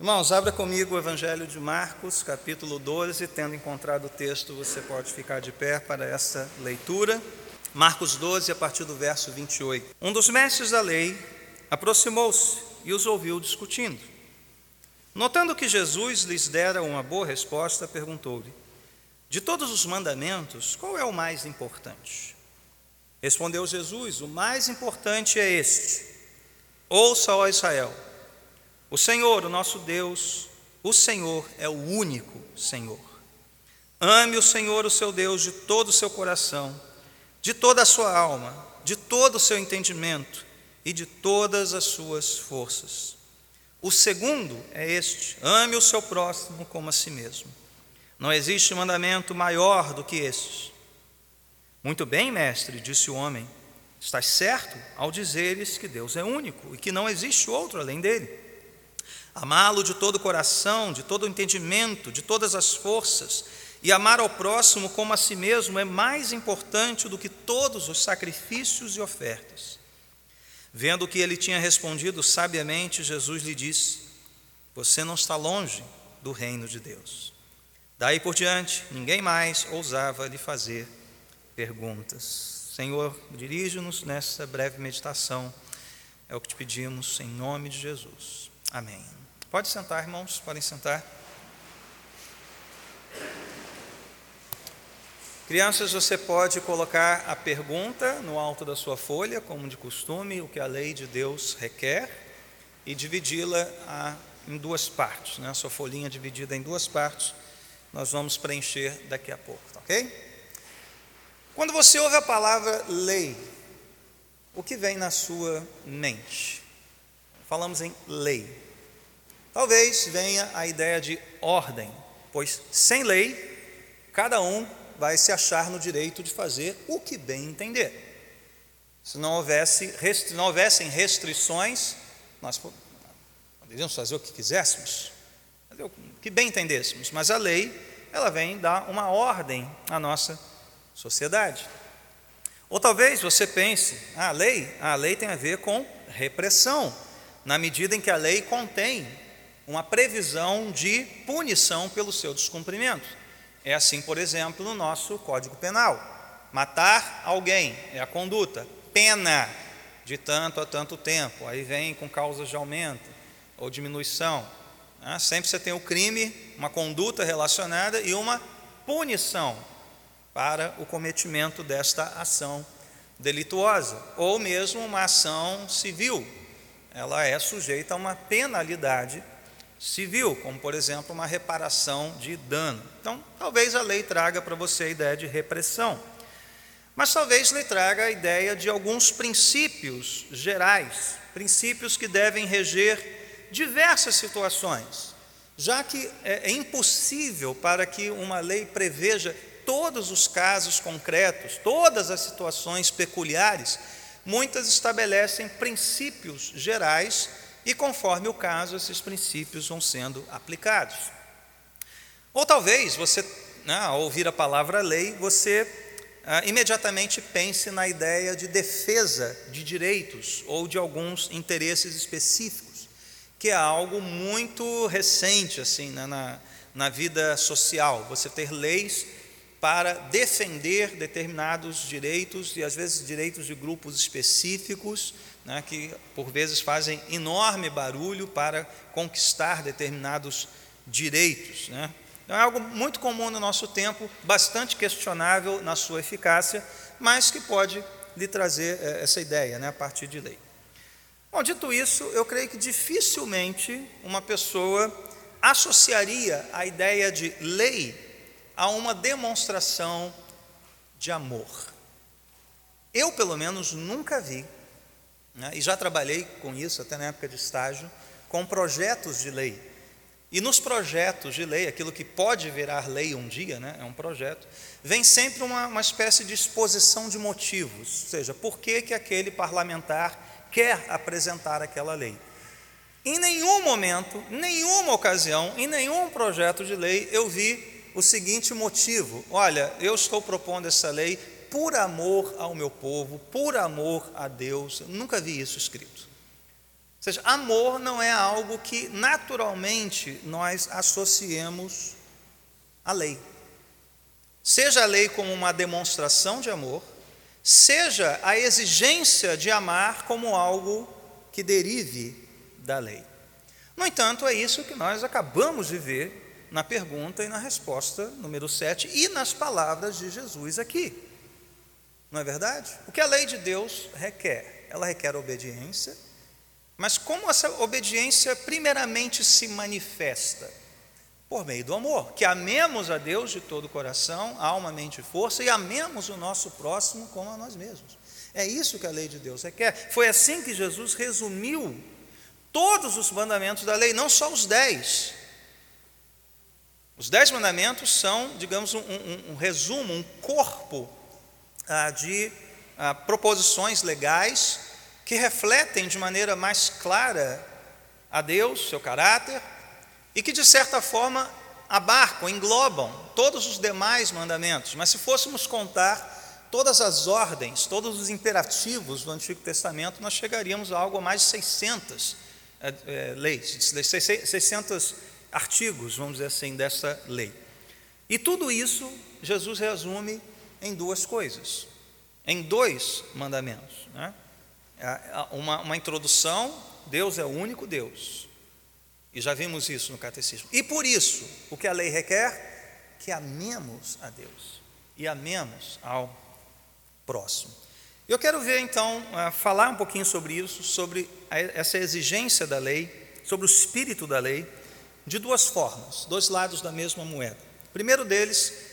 Irmãos, abra comigo o Evangelho de Marcos, capítulo 12. Tendo encontrado o texto, você pode ficar de pé para essa leitura. Marcos 12, a partir do verso 28. Um dos mestres da lei aproximou-se e os ouviu discutindo. Notando que Jesus lhes dera uma boa resposta, perguntou-lhe: De todos os mandamentos, qual é o mais importante? Respondeu Jesus: O mais importante é este: Ouça, ó Israel. O Senhor, o nosso Deus, o Senhor é o único Senhor. Ame o Senhor, o seu Deus, de todo o seu coração, de toda a sua alma, de todo o seu entendimento e de todas as suas forças. O segundo é este: ame o seu próximo como a si mesmo. Não existe mandamento maior do que este. Muito bem, mestre, disse o homem. Estás certo ao dizeres que Deus é único e que não existe outro além dele. Amá-lo de todo o coração, de todo o entendimento, de todas as forças, e amar ao próximo como a si mesmo é mais importante do que todos os sacrifícios e ofertas. Vendo que ele tinha respondido sabiamente, Jesus lhe disse: Você não está longe do reino de Deus. Daí por diante, ninguém mais ousava lhe fazer perguntas. Senhor, dirige-nos nessa breve meditação. É o que te pedimos em nome de Jesus. Amém. Pode sentar, irmãos, podem sentar. Crianças, você pode colocar a pergunta no alto da sua folha, como de costume, o que a lei de Deus requer, e dividi-la em duas partes, né? a sua folhinha dividida em duas partes, nós vamos preencher daqui a pouco, tá ok? Quando você ouve a palavra lei, o que vem na sua mente? Falamos em lei. Talvez venha a ideia de ordem, pois sem lei, cada um vai se achar no direito de fazer o que bem entender. Se não, houvesse, se não houvessem restrições, nós poderíamos fazer o que quiséssemos, o que bem entendêssemos, mas a lei, ela vem dar uma ordem à nossa sociedade. Ou talvez você pense, ah, a lei, a lei tem a ver com repressão, na medida em que a lei contém uma previsão de punição pelo seu descumprimento. É assim, por exemplo, no nosso Código Penal. Matar alguém é a conduta, pena de tanto a tanto tempo, aí vem com causas de aumento ou diminuição. Né? Sempre você tem o crime, uma conduta relacionada e uma punição para o cometimento desta ação delituosa, ou mesmo uma ação civil. Ela é sujeita a uma penalidade civil, como por exemplo uma reparação de dano. Então, talvez a lei traga para você a ideia de repressão, mas talvez lhe traga a ideia de alguns princípios gerais, princípios que devem reger diversas situações, já que é, é impossível para que uma lei preveja todos os casos concretos, todas as situações peculiares, muitas estabelecem princípios gerais e conforme o caso, esses princípios vão sendo aplicados. Ou talvez você, né, ao ouvir a palavra lei, você ah, imediatamente pense na ideia de defesa de direitos ou de alguns interesses específicos, que é algo muito recente assim né, na, na vida social. Você ter leis para defender determinados direitos e às vezes direitos de grupos específicos né, que por vezes fazem enorme barulho para conquistar determinados direitos. Né. Então, é algo muito comum no nosso tempo, bastante questionável na sua eficácia, mas que pode lhe trazer eh, essa ideia né, a partir de lei. Bom, dito isso, eu creio que dificilmente uma pessoa associaria a ideia de lei a uma demonstração de amor. Eu, pelo menos, nunca vi né? e já trabalhei com isso até na época de estágio, com projetos de lei. E nos projetos de lei, aquilo que pode virar lei um dia, né, é um projeto, vem sempre uma, uma espécie de exposição de motivos, ou seja, por que, que aquele parlamentar quer apresentar aquela lei. Em nenhum momento, nenhuma ocasião, em nenhum projeto de lei eu vi o seguinte motivo: olha, eu estou propondo essa lei por amor ao meu povo, por amor a Deus. Eu nunca vi isso escrito. Ou seja, amor não é algo que naturalmente nós associemos à lei. Seja a lei como uma demonstração de amor, seja a exigência de amar como algo que derive da lei. No entanto, é isso que nós acabamos de ver na pergunta e na resposta número 7 e nas palavras de Jesus aqui. Não é verdade? O que a lei de Deus requer? Ela requer obediência, mas como essa obediência primeiramente se manifesta? Por meio do amor, que amemos a Deus de todo o coração, alma, mente e força, e amemos o nosso próximo como a nós mesmos. É isso que a lei de Deus requer. Foi assim que Jesus resumiu todos os mandamentos da lei, não só os dez. Os dez mandamentos são, digamos, um, um, um resumo, um corpo ah, de ah, proposições legais que refletem de maneira mais clara a Deus, seu caráter, e que de certa forma abarcam, englobam todos os demais mandamentos. Mas se fôssemos contar todas as ordens, todos os imperativos do Antigo Testamento, nós chegaríamos a algo a mais de 600 é, é, leis, 600 artigos, vamos dizer assim, dessa lei. E tudo isso Jesus resume em duas coisas, em dois mandamentos. Né? Uma, uma introdução: Deus é o único Deus. E já vimos isso no catecismo. E por isso, o que a lei requer? Que amemos a Deus e amemos ao próximo. Eu quero ver então, falar um pouquinho sobre isso, sobre essa exigência da lei, sobre o espírito da lei, de duas formas, dois lados da mesma moeda. O primeiro deles é, é,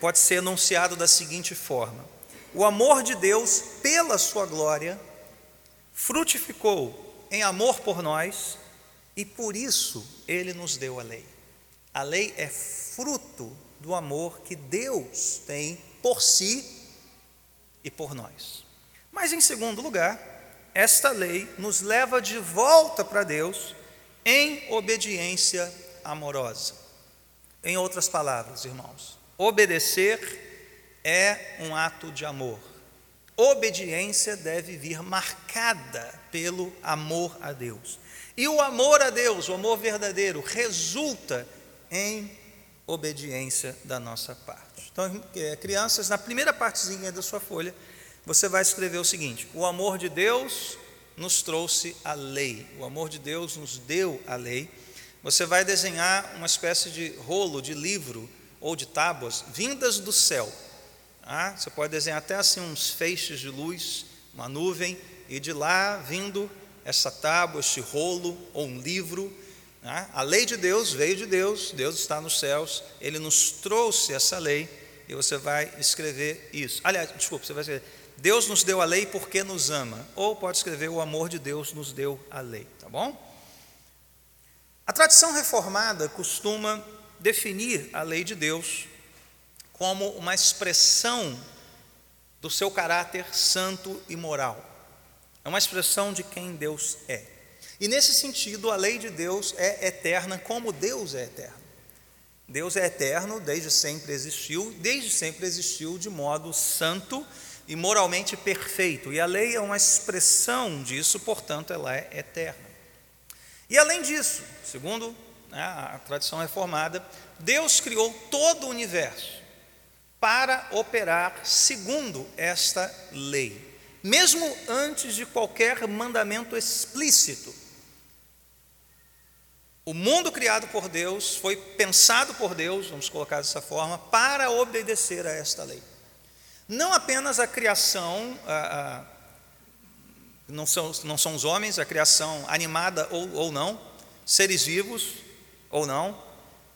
pode ser enunciado da seguinte forma: o amor de Deus, pela sua glória, frutificou em amor por nós e por isso ele nos deu a lei. A lei é fruto do amor que Deus tem por si e por nós. Mas, em segundo lugar, esta lei nos leva de volta para Deus em obediência amorosa. Em outras palavras, irmãos, Obedecer é um ato de amor. Obediência deve vir marcada pelo amor a Deus. E o amor a Deus, o amor verdadeiro, resulta em obediência da nossa parte. Então, é, crianças, na primeira partezinha da sua folha, você vai escrever o seguinte: o amor de Deus nos trouxe a lei, o amor de Deus nos deu a lei. Você vai desenhar uma espécie de rolo de livro ou de tábuas vindas do céu. Ah, você pode desenhar até assim uns feixes de luz, uma nuvem, e de lá vindo essa tábua, este rolo ou um livro. Ah, a lei de Deus veio de Deus, Deus está nos céus, Ele nos trouxe essa lei e você vai escrever isso. Aliás, desculpa, você vai escrever. Deus nos deu a lei porque nos ama. Ou pode escrever o amor de Deus nos deu a lei, tá bom? A tradição reformada costuma definir a lei de Deus como uma expressão do seu caráter santo e moral. É uma expressão de quem Deus é. E nesse sentido, a lei de Deus é eterna como Deus é eterno. Deus é eterno, desde sempre existiu, desde sempre existiu de modo santo e moralmente perfeito. E a lei é uma expressão disso, portanto, ela é eterna. E além disso, segundo a tradição reformada, Deus criou todo o universo para operar segundo esta lei, mesmo antes de qualquer mandamento explícito. O mundo criado por Deus foi pensado por Deus, vamos colocar dessa forma, para obedecer a esta lei. Não apenas a criação, a, a, não, são, não são os homens, a criação animada ou, ou não, seres vivos, ou não,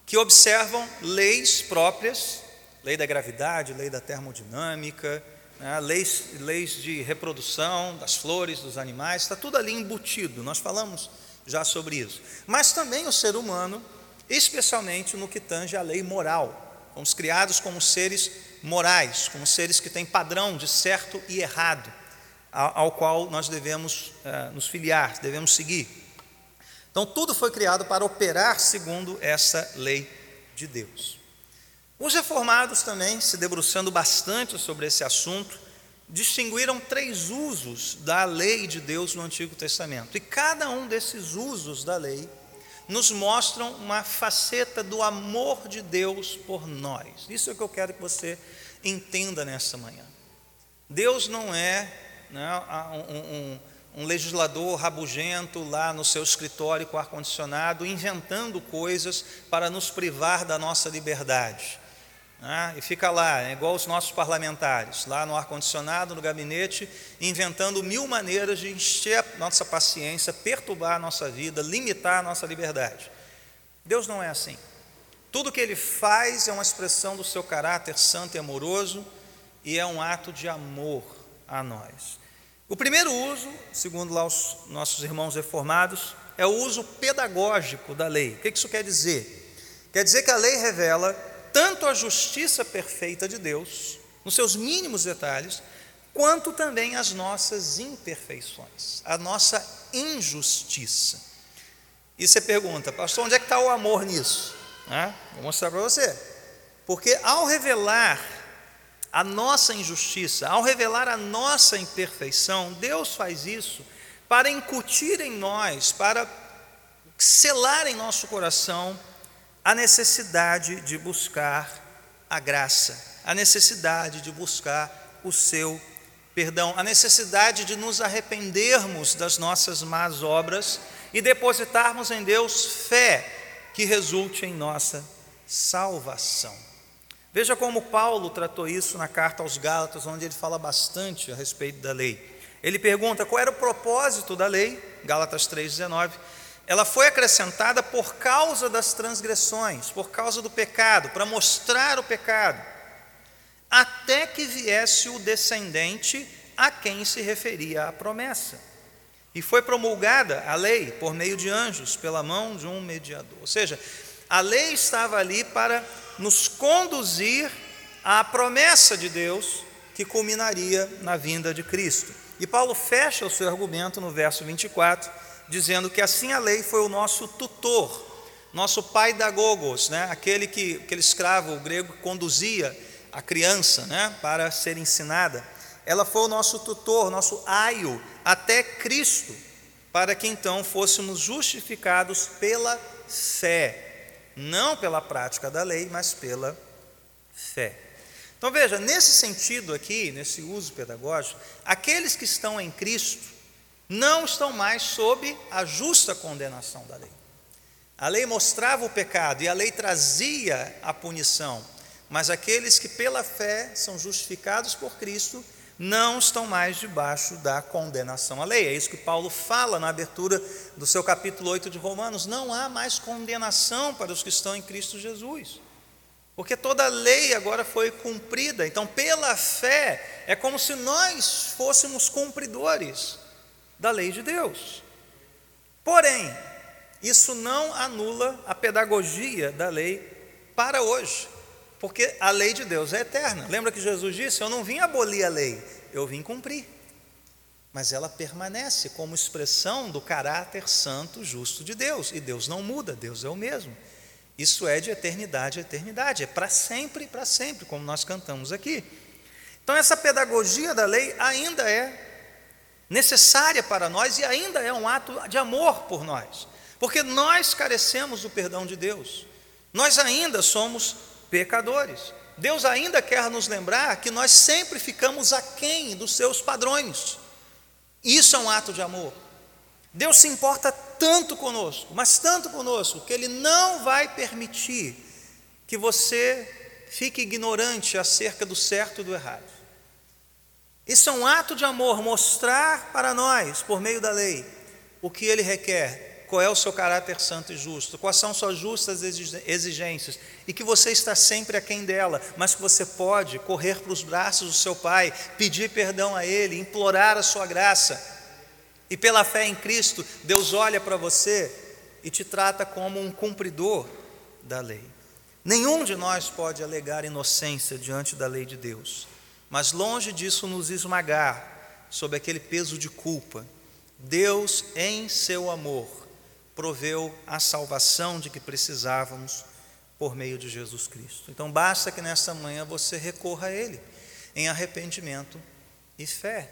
que observam leis próprias, lei da gravidade, lei da termodinâmica, né, leis, leis de reprodução das flores, dos animais, está tudo ali embutido, nós falamos já sobre isso. Mas também o ser humano, especialmente no que tange a lei moral, fomos criados como seres morais, como seres que têm padrão de certo e errado, ao, ao qual nós devemos uh, nos filiar, devemos seguir. Então, tudo foi criado para operar segundo essa lei de Deus. Os reformados também, se debruçando bastante sobre esse assunto, distinguiram três usos da lei de Deus no Antigo Testamento. E cada um desses usos da lei nos mostram uma faceta do amor de Deus por nós. Isso é o que eu quero que você entenda nessa manhã. Deus não é né, um, um, um legislador rabugento lá no seu escritório com ar-condicionado, inventando coisas para nos privar da nossa liberdade. Né? E fica lá, é igual os nossos parlamentares, lá no ar-condicionado, no gabinete, inventando mil maneiras de encher a nossa paciência, perturbar a nossa vida, limitar a nossa liberdade. Deus não é assim. Tudo que ele faz é uma expressão do seu caráter santo e amoroso e é um ato de amor a nós. O primeiro uso, segundo lá os nossos irmãos reformados, é o uso pedagógico da lei. O que isso quer dizer? Quer dizer que a lei revela tanto a justiça perfeita de Deus, nos seus mínimos detalhes, quanto também as nossas imperfeições, a nossa injustiça. E você pergunta, pastor, onde é que está o amor nisso? Ah, vou mostrar para você. Porque ao revelar a nossa injustiça, ao revelar a nossa imperfeição, Deus faz isso para incutir em nós, para selar em nosso coração a necessidade de buscar a graça, a necessidade de buscar o seu perdão, a necessidade de nos arrependermos das nossas más obras e depositarmos em Deus fé que resulte em nossa salvação. Veja como Paulo tratou isso na carta aos Gálatas, onde ele fala bastante a respeito da lei. Ele pergunta qual era o propósito da lei, Gálatas 3,19. Ela foi acrescentada por causa das transgressões, por causa do pecado, para mostrar o pecado, até que viesse o descendente a quem se referia a promessa. E foi promulgada a lei por meio de anjos, pela mão de um mediador. Ou seja, a lei estava ali para nos conduzir à promessa de Deus que culminaria na vinda de Cristo. E Paulo fecha o seu argumento no verso 24, dizendo que assim a lei foi o nosso tutor, nosso pai da gogos, né? aquele que aquele escravo grego que conduzia a criança né? para ser ensinada. Ela foi o nosso tutor, nosso aio, até Cristo, para que então fôssemos justificados pela fé não pela prática da lei, mas pela fé. Então veja, nesse sentido aqui, nesse uso pedagógico, aqueles que estão em Cristo não estão mais sob a justa condenação da lei. A lei mostrava o pecado e a lei trazia a punição, mas aqueles que pela fé são justificados por Cristo não estão mais debaixo da condenação à lei. É isso que Paulo fala na abertura do seu capítulo 8 de Romanos. Não há mais condenação para os que estão em Cristo Jesus. Porque toda a lei agora foi cumprida. Então, pela fé, é como se nós fôssemos cumpridores da lei de Deus. Porém, isso não anula a pedagogia da lei para hoje. Porque a lei de Deus é eterna. Lembra que Jesus disse: Eu não vim abolir a lei, eu vim cumprir. Mas ela permanece como expressão do caráter santo, justo de Deus. E Deus não muda, Deus é o mesmo. Isso é de eternidade a eternidade, é para sempre para sempre, como nós cantamos aqui. Então, essa pedagogia da lei ainda é necessária para nós e ainda é um ato de amor por nós, porque nós carecemos do perdão de Deus, nós ainda somos pecadores. Deus ainda quer nos lembrar que nós sempre ficamos aquém dos seus padrões. Isso é um ato de amor. Deus se importa tanto conosco, mas tanto conosco, que Ele não vai permitir que você fique ignorante acerca do certo e do errado. Isso é um ato de amor, mostrar para nós, por meio da lei, o que Ele requer qual é o seu caráter santo e justo, quais são suas justas exigências, e que você está sempre aquém dela, mas que você pode correr para os braços do seu Pai, pedir perdão a Ele, implorar a sua graça, e pela fé em Cristo, Deus olha para você e te trata como um cumpridor da lei. Nenhum de nós pode alegar inocência diante da lei de Deus, mas longe disso nos esmagar sob aquele peso de culpa. Deus, em seu amor, proveu a salvação de que precisávamos por meio de Jesus Cristo. Então basta que nessa manhã você recorra a Ele em arrependimento e fé.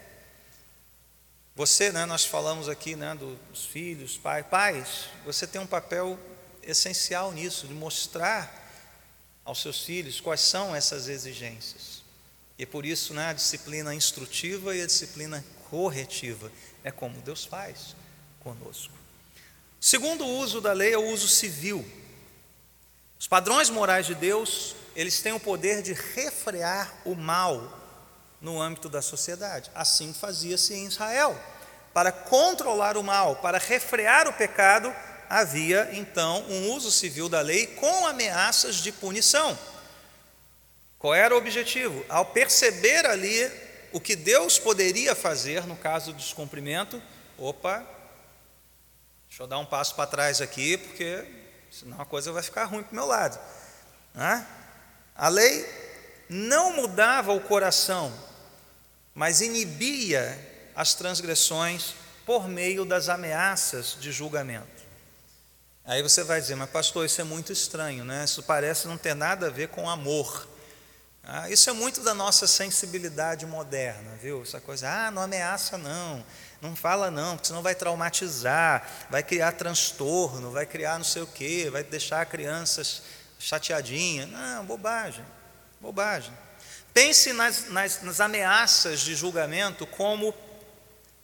Você, né, nós falamos aqui né, dos filhos, pai, pais, você tem um papel essencial nisso, de mostrar aos seus filhos quais são essas exigências. E é por isso né, a disciplina instrutiva e a disciplina corretiva é como Deus faz conosco. Segundo uso da lei é o uso civil. Os padrões morais de Deus, eles têm o poder de refrear o mal no âmbito da sociedade. Assim fazia-se em Israel. Para controlar o mal, para refrear o pecado, havia então um uso civil da lei com ameaças de punição. Qual era o objetivo? Ao perceber ali o que Deus poderia fazer no caso do descumprimento, opa, deixa eu dar um passo para trás aqui, porque senão a coisa vai ficar ruim para o meu lado. Né? A lei não mudava o coração, mas inibia as transgressões por meio das ameaças de julgamento. Aí você vai dizer, mas pastor, isso é muito estranho, né? Isso parece não ter nada a ver com amor. Ah, isso é muito da nossa sensibilidade moderna, viu? Essa coisa, ah, não ameaça não, não fala não, porque senão vai traumatizar, vai criar transtorno, vai criar não sei o quê, vai deixar a criança chateadinha. Não, bobagem, bobagem. Pense nas, nas, nas ameaças de julgamento como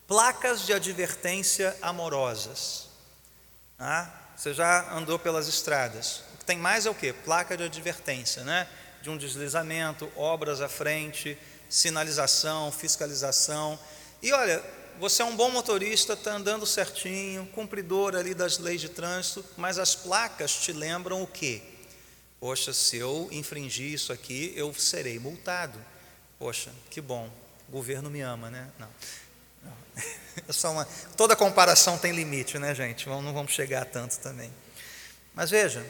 placas de advertência amorosas. Ah, você já andou pelas estradas. O que tem mais é o que? Placa de advertência, né? De um deslizamento, obras à frente, sinalização, fiscalização. E olha, você é um bom motorista, está andando certinho, cumpridor ali das leis de trânsito, mas as placas te lembram o quê? Poxa, se eu infringir isso aqui, eu serei multado. Poxa, que bom, o governo me ama, né? Não. não. Uma, toda comparação tem limite, né, gente? Não vamos chegar a tanto também. Mas veja,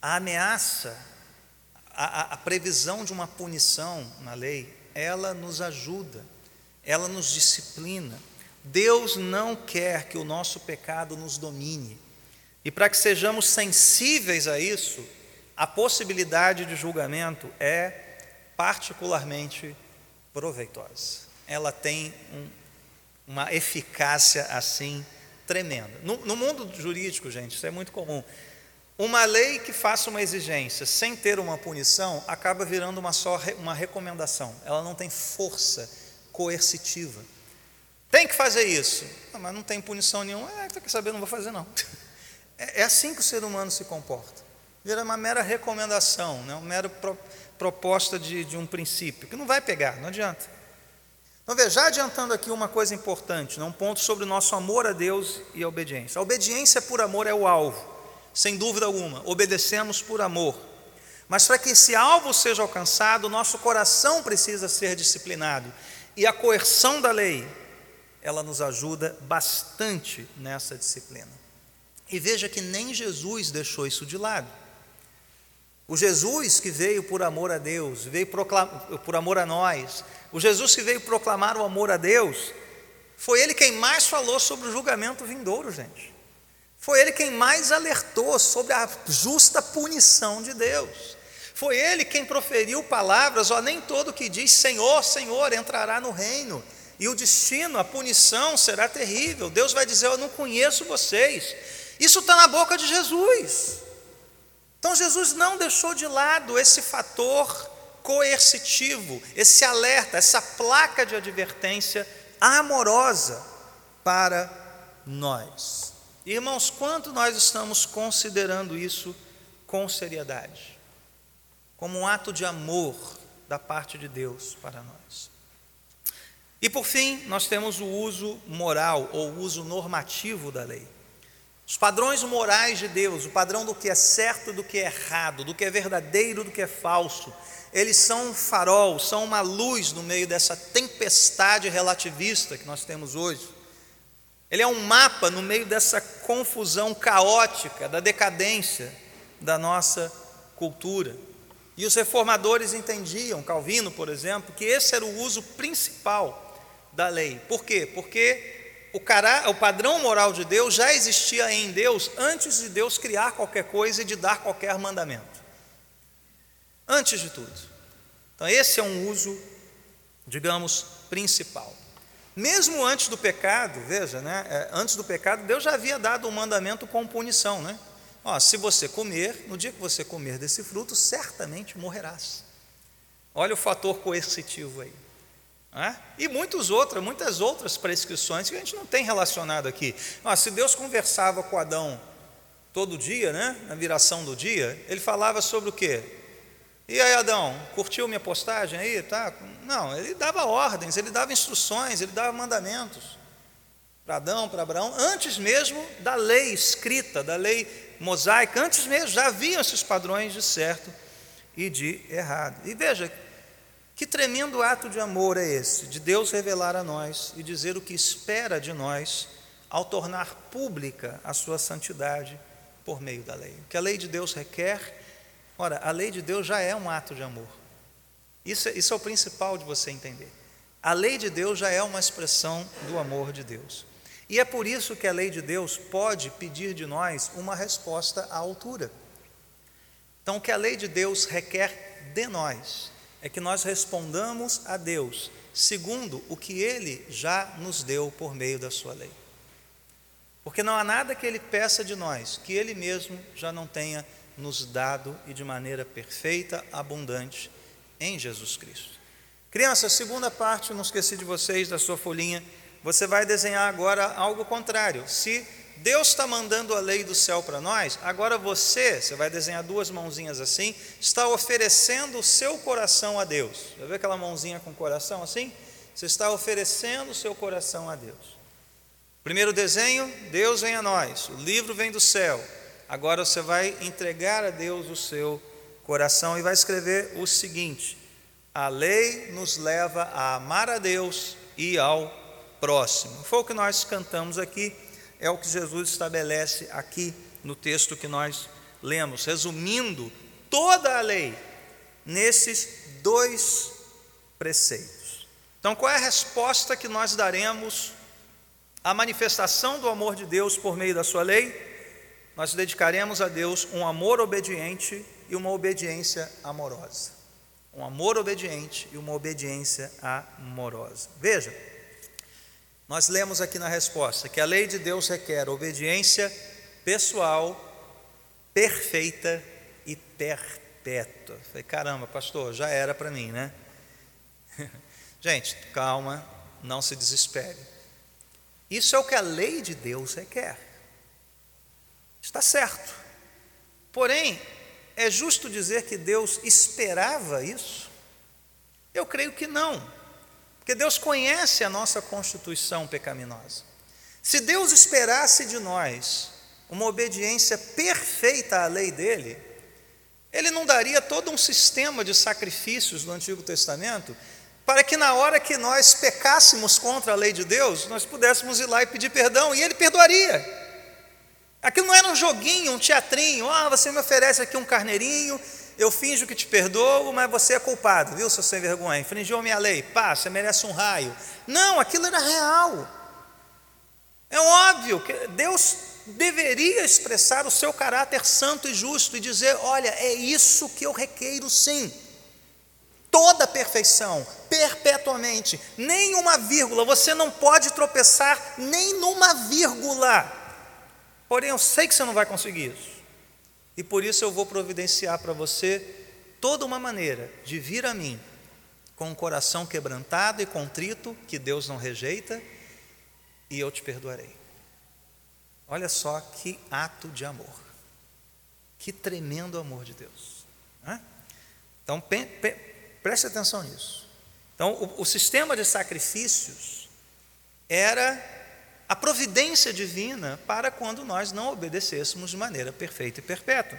a ameaça, a, a previsão de uma punição na lei, ela nos ajuda, ela nos disciplina. Deus não quer que o nosso pecado nos domine. E para que sejamos sensíveis a isso, a possibilidade de julgamento é particularmente proveitosa. Ela tem um, uma eficácia assim tremenda. No, no mundo jurídico, gente, isso é muito comum. Uma lei que faça uma exigência sem ter uma punição acaba virando uma só uma recomendação. Ela não tem força coercitiva. Tem que fazer isso, mas não tem punição nenhuma. É, quer saber? Não vou fazer não. É, é assim que o ser humano se comporta. Vira uma mera recomendação, né? uma mera pro, proposta de, de um princípio, que não vai pegar, não adianta. Então, veja, já adiantando aqui uma coisa importante, né? um ponto sobre o nosso amor a Deus e a obediência. A obediência por amor é o alvo, sem dúvida alguma. Obedecemos por amor. Mas para que esse alvo seja alcançado, nosso coração precisa ser disciplinado. E a coerção da lei, ela nos ajuda bastante nessa disciplina. E veja que nem Jesus deixou isso de lado. O Jesus que veio por amor a Deus, veio por amor a nós, o Jesus que veio proclamar o amor a Deus, foi ele quem mais falou sobre o julgamento vindouro, gente. Foi ele quem mais alertou sobre a justa punição de Deus. Foi ele quem proferiu palavras, ó, nem todo que diz Senhor, Senhor entrará no reino. E o destino, a punição será terrível. Deus vai dizer: Eu não conheço vocês. Isso está na boca de Jesus. Então Jesus não deixou de lado esse fator coercitivo, esse alerta, essa placa de advertência amorosa para nós. Irmãos, quanto nós estamos considerando isso com seriedade, como um ato de amor da parte de Deus para nós. E por fim, nós temos o uso moral ou uso normativo da lei. Os padrões morais de Deus, o padrão do que é certo, do que é errado, do que é verdadeiro, do que é falso, eles são um farol, são uma luz no meio dessa tempestade relativista que nós temos hoje. Ele é um mapa no meio dessa confusão caótica, da decadência da nossa cultura. E os reformadores entendiam, Calvino, por exemplo, que esse era o uso principal da lei. Por quê? Porque o, cara, o padrão moral de Deus já existia em Deus antes de Deus criar qualquer coisa e de dar qualquer mandamento. Antes de tudo. Então, esse é um uso digamos, principal. Mesmo antes do pecado, veja, né? É, antes do pecado, Deus já havia dado um mandamento com punição, né? Ó, se você comer, no dia que você comer desse fruto, certamente morrerás. Olha o fator coercitivo aí. Né? E muitas outras, muitas outras prescrições que a gente não tem relacionado aqui. Ó, se Deus conversava com Adão todo dia, né? Na viração do dia, ele falava sobre o quê? E aí, Adão, curtiu minha postagem aí? Tá? Não, ele dava ordens, ele dava instruções, ele dava mandamentos para Adão, para Abraão, antes mesmo da lei escrita, da lei mosaica, antes mesmo já haviam esses padrões de certo e de errado. E veja, que tremendo ato de amor é esse, de Deus revelar a nós e dizer o que espera de nós ao tornar pública a sua santidade por meio da lei. O que a lei de Deus requer Ora, a lei de Deus já é um ato de amor. Isso, isso é o principal de você entender. A lei de Deus já é uma expressão do amor de Deus. E é por isso que a lei de Deus pode pedir de nós uma resposta à altura. Então, o que a lei de Deus requer de nós é que nós respondamos a Deus segundo o que Ele já nos deu por meio da Sua lei. Porque não há nada que Ele peça de nós que Ele mesmo já não tenha nos dado e de maneira perfeita, abundante em Jesus Cristo. Criança, segunda parte, não esqueci de vocês da sua folhinha. Você vai desenhar agora algo contrário. Se Deus está mandando a lei do céu para nós, agora você, você vai desenhar duas mãozinhas assim, está oferecendo o seu coração a Deus. Já viu aquela mãozinha com coração assim? Você está oferecendo o seu coração a Deus. Primeiro desenho, Deus vem a nós, o livro vem do céu, Agora você vai entregar a Deus o seu coração e vai escrever o seguinte: a lei nos leva a amar a Deus e ao próximo. Foi o que nós cantamos aqui, é o que Jesus estabelece aqui no texto que nós lemos, resumindo toda a lei nesses dois preceitos. Então, qual é a resposta que nós daremos à manifestação do amor de Deus por meio da sua lei? nós dedicaremos a Deus um amor obediente e uma obediência amorosa. Um amor obediente e uma obediência amorosa. Veja, nós lemos aqui na resposta que a lei de Deus requer obediência pessoal, perfeita e perpétua. Falei, caramba, pastor, já era para mim, né? Gente, calma, não se desespere. Isso é o que a lei de Deus requer. Está certo. Porém, é justo dizer que Deus esperava isso? Eu creio que não, porque Deus conhece a nossa constituição pecaminosa. Se Deus esperasse de nós uma obediência perfeita à lei dele, ele não daria todo um sistema de sacrifícios no Antigo Testamento para que na hora que nós pecássemos contra a lei de Deus, nós pudéssemos ir lá e pedir perdão e ele perdoaria. Aquilo não era um joguinho, um teatrinho. Ah, você me oferece aqui um carneirinho, eu finjo que te perdoo, mas você é culpado, viu, seu sem vergonha? Infringiu minha lei, pá, você merece um raio. Não, aquilo era real. É óbvio que Deus deveria expressar o seu caráter santo e justo e dizer: olha, é isso que eu requeiro sim. Toda perfeição, perpetuamente, nem uma vírgula, você não pode tropeçar nem numa vírgula. Porém, eu sei que você não vai conseguir isso. E por isso eu vou providenciar para você toda uma maneira de vir a mim com um coração quebrantado e contrito, que Deus não rejeita, e eu te perdoarei. Olha só que ato de amor. Que tremendo amor de Deus. Né? Então, preste atenção nisso. Então, o, o sistema de sacrifícios era a providência divina para quando nós não obedecêssemos de maneira perfeita e perpétua.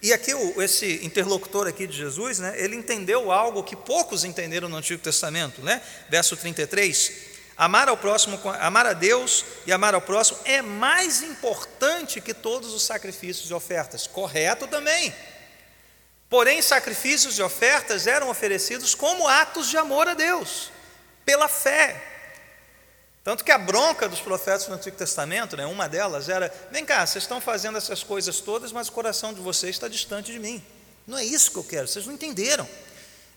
E aqui esse interlocutor aqui de Jesus, né, ele entendeu algo que poucos entenderam no Antigo Testamento, né? Verso 33, amar ao próximo, amar a Deus e amar ao próximo é mais importante que todos os sacrifícios e ofertas. Correto também. Porém, sacrifícios e ofertas eram oferecidos como atos de amor a Deus, pela fé, tanto que a bronca dos profetas no Antigo Testamento, né, uma delas era: vem cá, vocês estão fazendo essas coisas todas, mas o coração de vocês está distante de mim. Não é isso que eu quero, vocês não entenderam.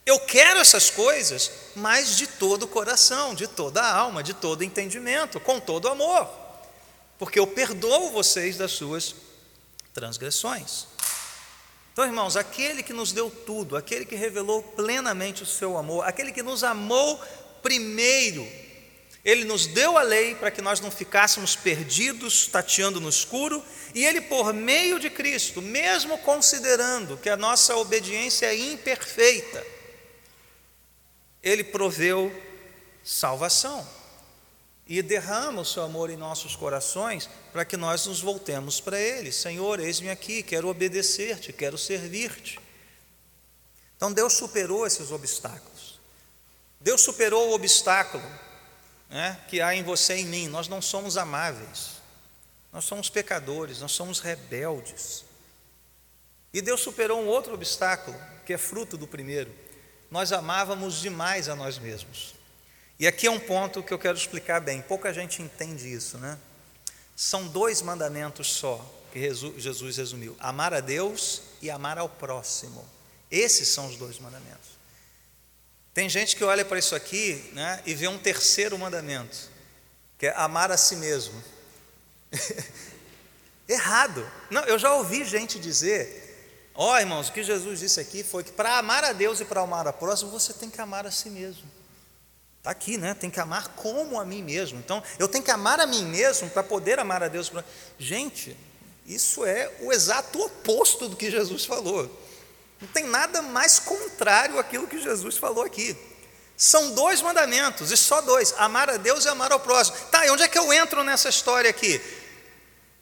Eu quero essas coisas, mas de todo o coração, de toda a alma, de todo entendimento, com todo amor, porque eu perdoo vocês das suas transgressões. Então, irmãos, aquele que nos deu tudo, aquele que revelou plenamente o seu amor, aquele que nos amou primeiro, ele nos deu a lei para que nós não ficássemos perdidos, tateando no escuro, e ele, por meio de Cristo, mesmo considerando que a nossa obediência é imperfeita, ele proveu salvação e derrama o seu amor em nossos corações para que nós nos voltemos para Ele. Senhor, eis-me aqui, quero obedecer-te, quero servir-te. Então Deus superou esses obstáculos. Deus superou o obstáculo né, que há em você e em mim. Nós não somos amáveis, nós somos pecadores, nós somos rebeldes. E Deus superou um outro obstáculo, que é fruto do primeiro. Nós amávamos demais a nós mesmos. E aqui é um ponto que eu quero explicar bem, pouca gente entende isso, né? São dois mandamentos só que Jesus resumiu: amar a Deus e amar ao próximo. Esses são os dois mandamentos. Tem gente que olha para isso aqui né, e vê um terceiro mandamento, que é amar a si mesmo. Errado. Não, eu já ouvi gente dizer, ó oh, irmãos, o que Jesus disse aqui foi que para amar a Deus e para amar ao próximo, você tem que amar a si mesmo. Está aqui, né? Tem que amar como a mim mesmo. Então, eu tenho que amar a mim mesmo para poder amar a Deus. Gente, isso é o exato oposto do que Jesus falou. Não tem nada mais contrário àquilo que Jesus falou aqui. São dois mandamentos, e só dois: amar a Deus e amar ao próximo. Tá, e onde é que eu entro nessa história aqui?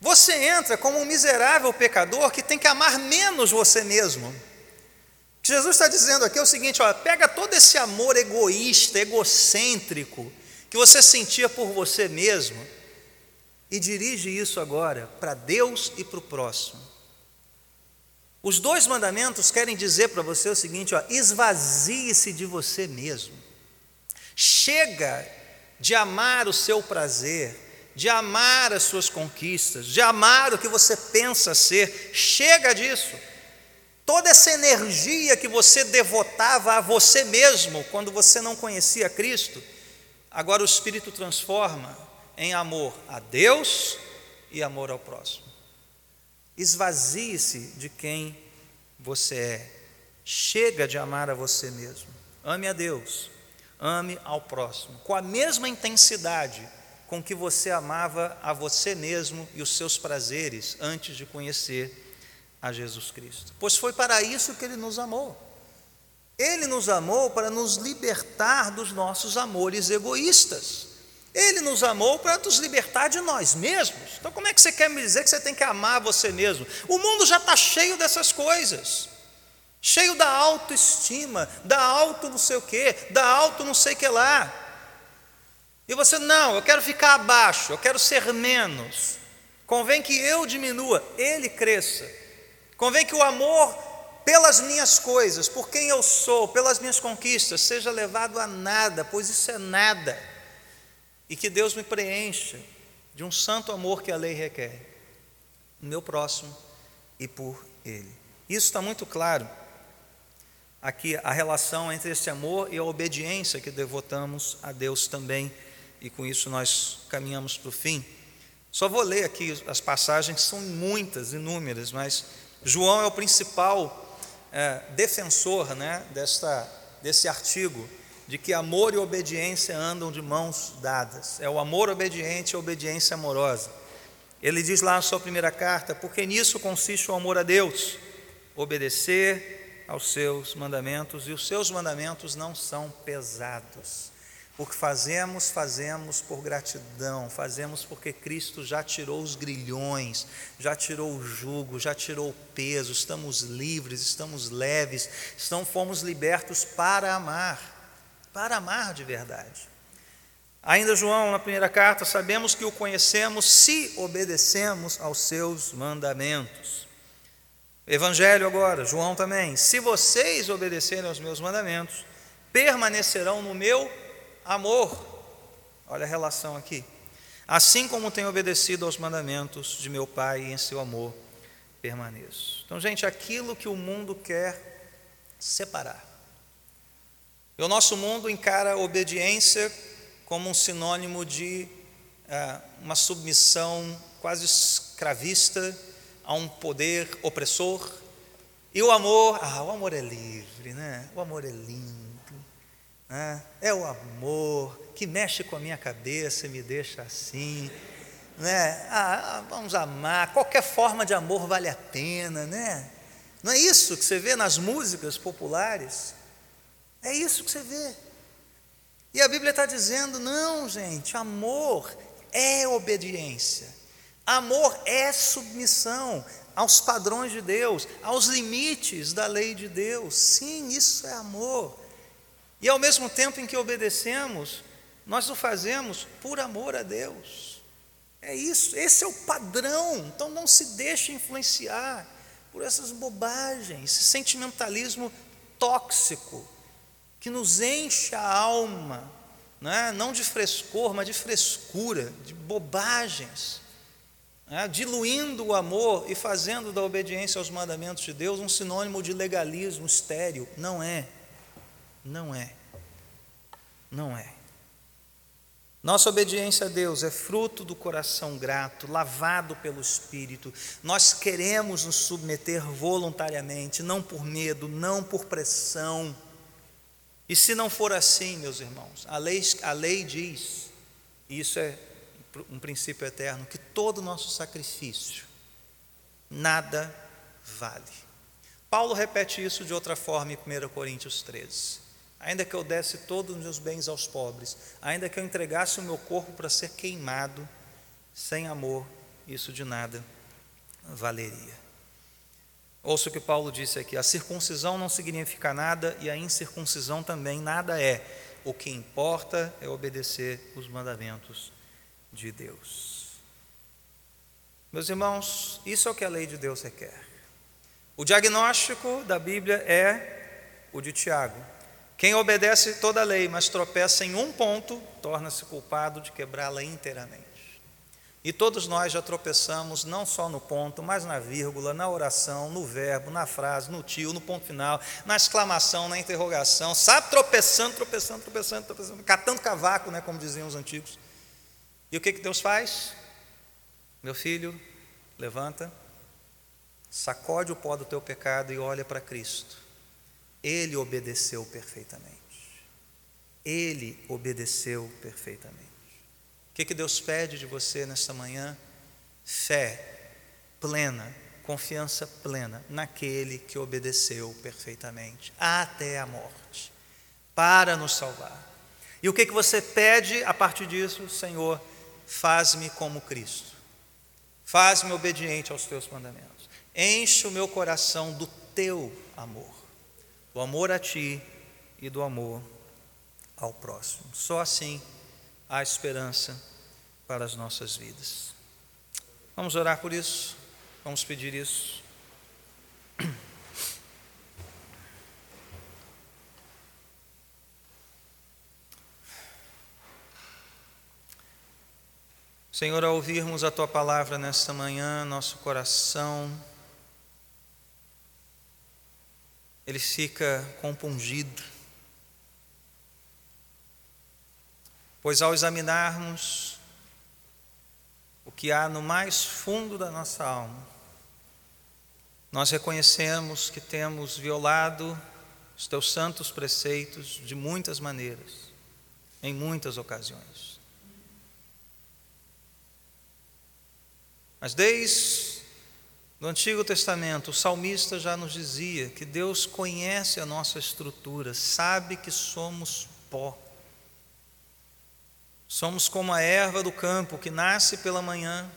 Você entra como um miserável pecador que tem que amar menos você mesmo. O que Jesus está dizendo aqui é o seguinte: ó, pega todo esse amor egoísta, egocêntrico, que você sentia por você mesmo, e dirige isso agora para Deus e para o próximo. Os dois mandamentos querem dizer para você o seguinte: esvazie-se de você mesmo. Chega de amar o seu prazer, de amar as suas conquistas, de amar o que você pensa ser. Chega disso toda essa energia que você devotava a você mesmo quando você não conhecia Cristo, agora o Espírito transforma em amor a Deus e amor ao próximo. Esvazie-se de quem você é. Chega de amar a você mesmo. Ame a Deus, ame ao próximo, com a mesma intensidade com que você amava a você mesmo e os seus prazeres antes de conhecer a Jesus Cristo, pois foi para isso que Ele nos amou. Ele nos amou para nos libertar dos nossos amores egoístas. Ele nos amou para nos libertar de nós mesmos. Então, como é que você quer me dizer que você tem que amar você mesmo? O mundo já está cheio dessas coisas, cheio da autoestima, da auto não sei o quê, da auto não sei o que lá. E você, não, eu quero ficar abaixo, eu quero ser menos. Convém que eu diminua, ele cresça. Convém que o amor pelas minhas coisas, por quem eu sou, pelas minhas conquistas, seja levado a nada, pois isso é nada. E que Deus me preencha de um santo amor que a lei requer, no meu próximo e por Ele. Isso está muito claro aqui, a relação entre esse amor e a obediência que devotamos a Deus também, e com isso nós caminhamos para o fim. Só vou ler aqui as passagens, são muitas, inúmeras, mas João é o principal é, defensor né, desta, desse artigo, de que amor e obediência andam de mãos dadas. É o amor obediente e a obediência amorosa. Ele diz lá na sua primeira carta: porque nisso consiste o amor a Deus, obedecer aos seus mandamentos, e os seus mandamentos não são pesados. O que fazemos, fazemos por gratidão, fazemos porque Cristo já tirou os grilhões, já tirou o jugo, já tirou o peso, estamos livres, estamos leves, estão, fomos libertos para amar, para amar de verdade. Ainda João, na primeira carta, sabemos que o conhecemos se obedecemos aos seus mandamentos. Evangelho agora, João também. Se vocês obedecerem aos meus mandamentos, permanecerão no meu amor. Olha a relação aqui. Assim como tenho obedecido aos mandamentos de meu Pai em seu amor permaneço. Então, gente, aquilo que o mundo quer separar, E o nosso mundo encara a obediência como um sinônimo de ah, uma submissão quase escravista a um poder opressor. E o amor, ah, o amor é livre, né? O amor é lindo, né? É o amor que mexe com a minha cabeça e me deixa assim, né? Ah, vamos amar, qualquer forma de amor vale a pena, né? Não é isso que você vê nas músicas populares? É isso que você vê. E a Bíblia está dizendo: não, gente, amor é obediência, amor é submissão aos padrões de Deus, aos limites da lei de Deus. Sim, isso é amor. E ao mesmo tempo em que obedecemos, nós o fazemos por amor a Deus. É isso, esse é o padrão. Então não se deixe influenciar por essas bobagens, esse sentimentalismo tóxico que nos enche a alma, né? não de frescor, mas de frescura, de bobagens, né? diluindo o amor e fazendo da obediência aos mandamentos de Deus um sinônimo de legalismo estéril. Não é, não é, não é. Nossa obediência a Deus é fruto do coração grato, lavado pelo Espírito. Nós queremos nos submeter voluntariamente, não por medo, não por pressão e se não for assim, meus irmãos, a lei, a lei diz, e isso é um princípio eterno, que todo nosso sacrifício nada vale. Paulo repete isso de outra forma em 1 Coríntios 13. Ainda que eu desse todos os meus bens aos pobres, ainda que eu entregasse o meu corpo para ser queimado, sem amor, isso de nada valeria. Ouça o que Paulo disse aqui: a circuncisão não significa nada e a incircuncisão também nada é. O que importa é obedecer os mandamentos de Deus. Meus irmãos, isso é o que a lei de Deus requer. O diagnóstico da Bíblia é o de Tiago. Quem obedece toda a lei, mas tropeça em um ponto, torna-se culpado de quebrá-la inteiramente. E todos nós já tropeçamos não só no ponto, mas na vírgula, na oração, no verbo, na frase, no tio, no ponto final, na exclamação, na interrogação, sabe, tropeçando, tropeçando, tropeçando, tropeçando, catando cavaco, né, como diziam os antigos. E o que, que Deus faz? Meu filho, levanta, sacode o pó do teu pecado e olha para Cristo. Ele obedeceu perfeitamente. Ele obedeceu perfeitamente que, que Deus pede de você nesta manhã? Fé plena, confiança plena naquele que obedeceu perfeitamente até a morte, para nos salvar. E o que, que você pede a partir disso? Senhor, faz-me como Cristo, faz-me obediente aos teus mandamentos, enche o meu coração do teu amor, do amor a ti e do amor ao próximo. Só assim há esperança para as nossas vidas. Vamos orar por isso, vamos pedir isso. Senhor, ao ouvirmos a tua palavra nesta manhã, nosso coração, ele fica compungido, pois ao examinarmos o que há no mais fundo da nossa alma. Nós reconhecemos que temos violado os teus santos preceitos de muitas maneiras, em muitas ocasiões. Mas desde o Antigo Testamento, o salmista já nos dizia que Deus conhece a nossa estrutura, sabe que somos pó. Somos como a erva do campo que nasce pela manhã,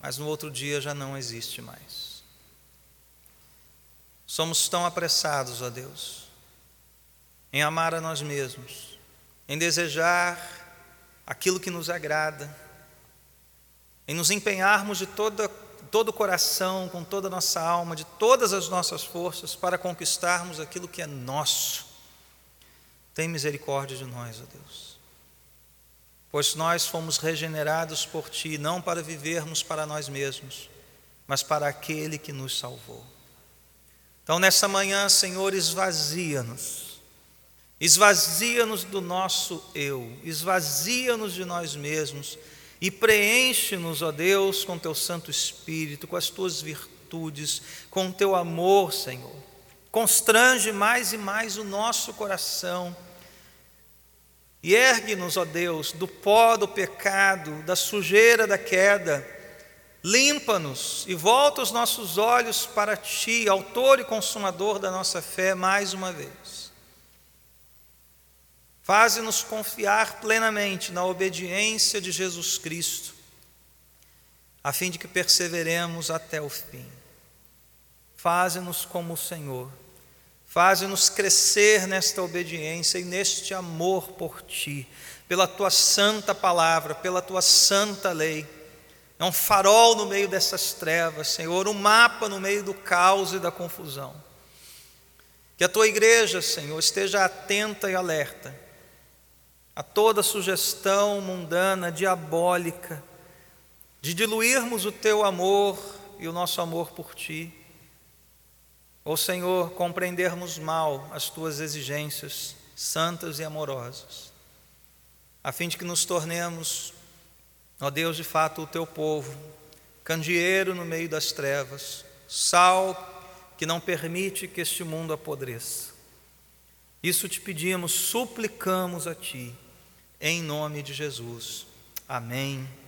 mas no outro dia já não existe mais. Somos tão apressados, ó Deus, em amar a nós mesmos, em desejar aquilo que nos agrada, em nos empenharmos de toda, todo o coração, com toda a nossa alma, de todas as nossas forças para conquistarmos aquilo que é nosso. Tem misericórdia de nós, ó Deus pois nós fomos regenerados por Ti, não para vivermos para nós mesmos, mas para aquele que nos salvou. Então, nessa manhã, Senhor, esvazia-nos, Esvazia-nos do nosso eu, esvazia-nos de nós mesmos e preenche-nos, ó Deus, com teu Santo Espírito, com as tuas virtudes, com teu amor, Senhor. Constrange mais e mais o nosso coração e ergue-nos, ó Deus, do pó do pecado, da sujeira da queda. Limpa-nos e volta os nossos olhos para Ti, Autor e Consumador da nossa fé, mais uma vez. Faze-nos confiar plenamente na obediência de Jesus Cristo, a fim de que perseveremos até o fim. Faze-nos como o Senhor Faze-nos crescer nesta obediência e neste amor por Ti, pela Tua santa palavra, pela Tua santa lei. É um farol no meio dessas trevas, Senhor, um mapa no meio do caos e da confusão. Que a Tua igreja, Senhor, esteja atenta e alerta a toda sugestão mundana, diabólica, de diluirmos o Teu amor e o nosso amor por Ti ou Senhor, compreendermos mal as tuas exigências santas e amorosas, a fim de que nos tornemos, ó Deus, de fato o teu povo, candeeiro no meio das trevas, sal que não permite que este mundo apodreça. Isso te pedimos, suplicamos a ti, em nome de Jesus. Amém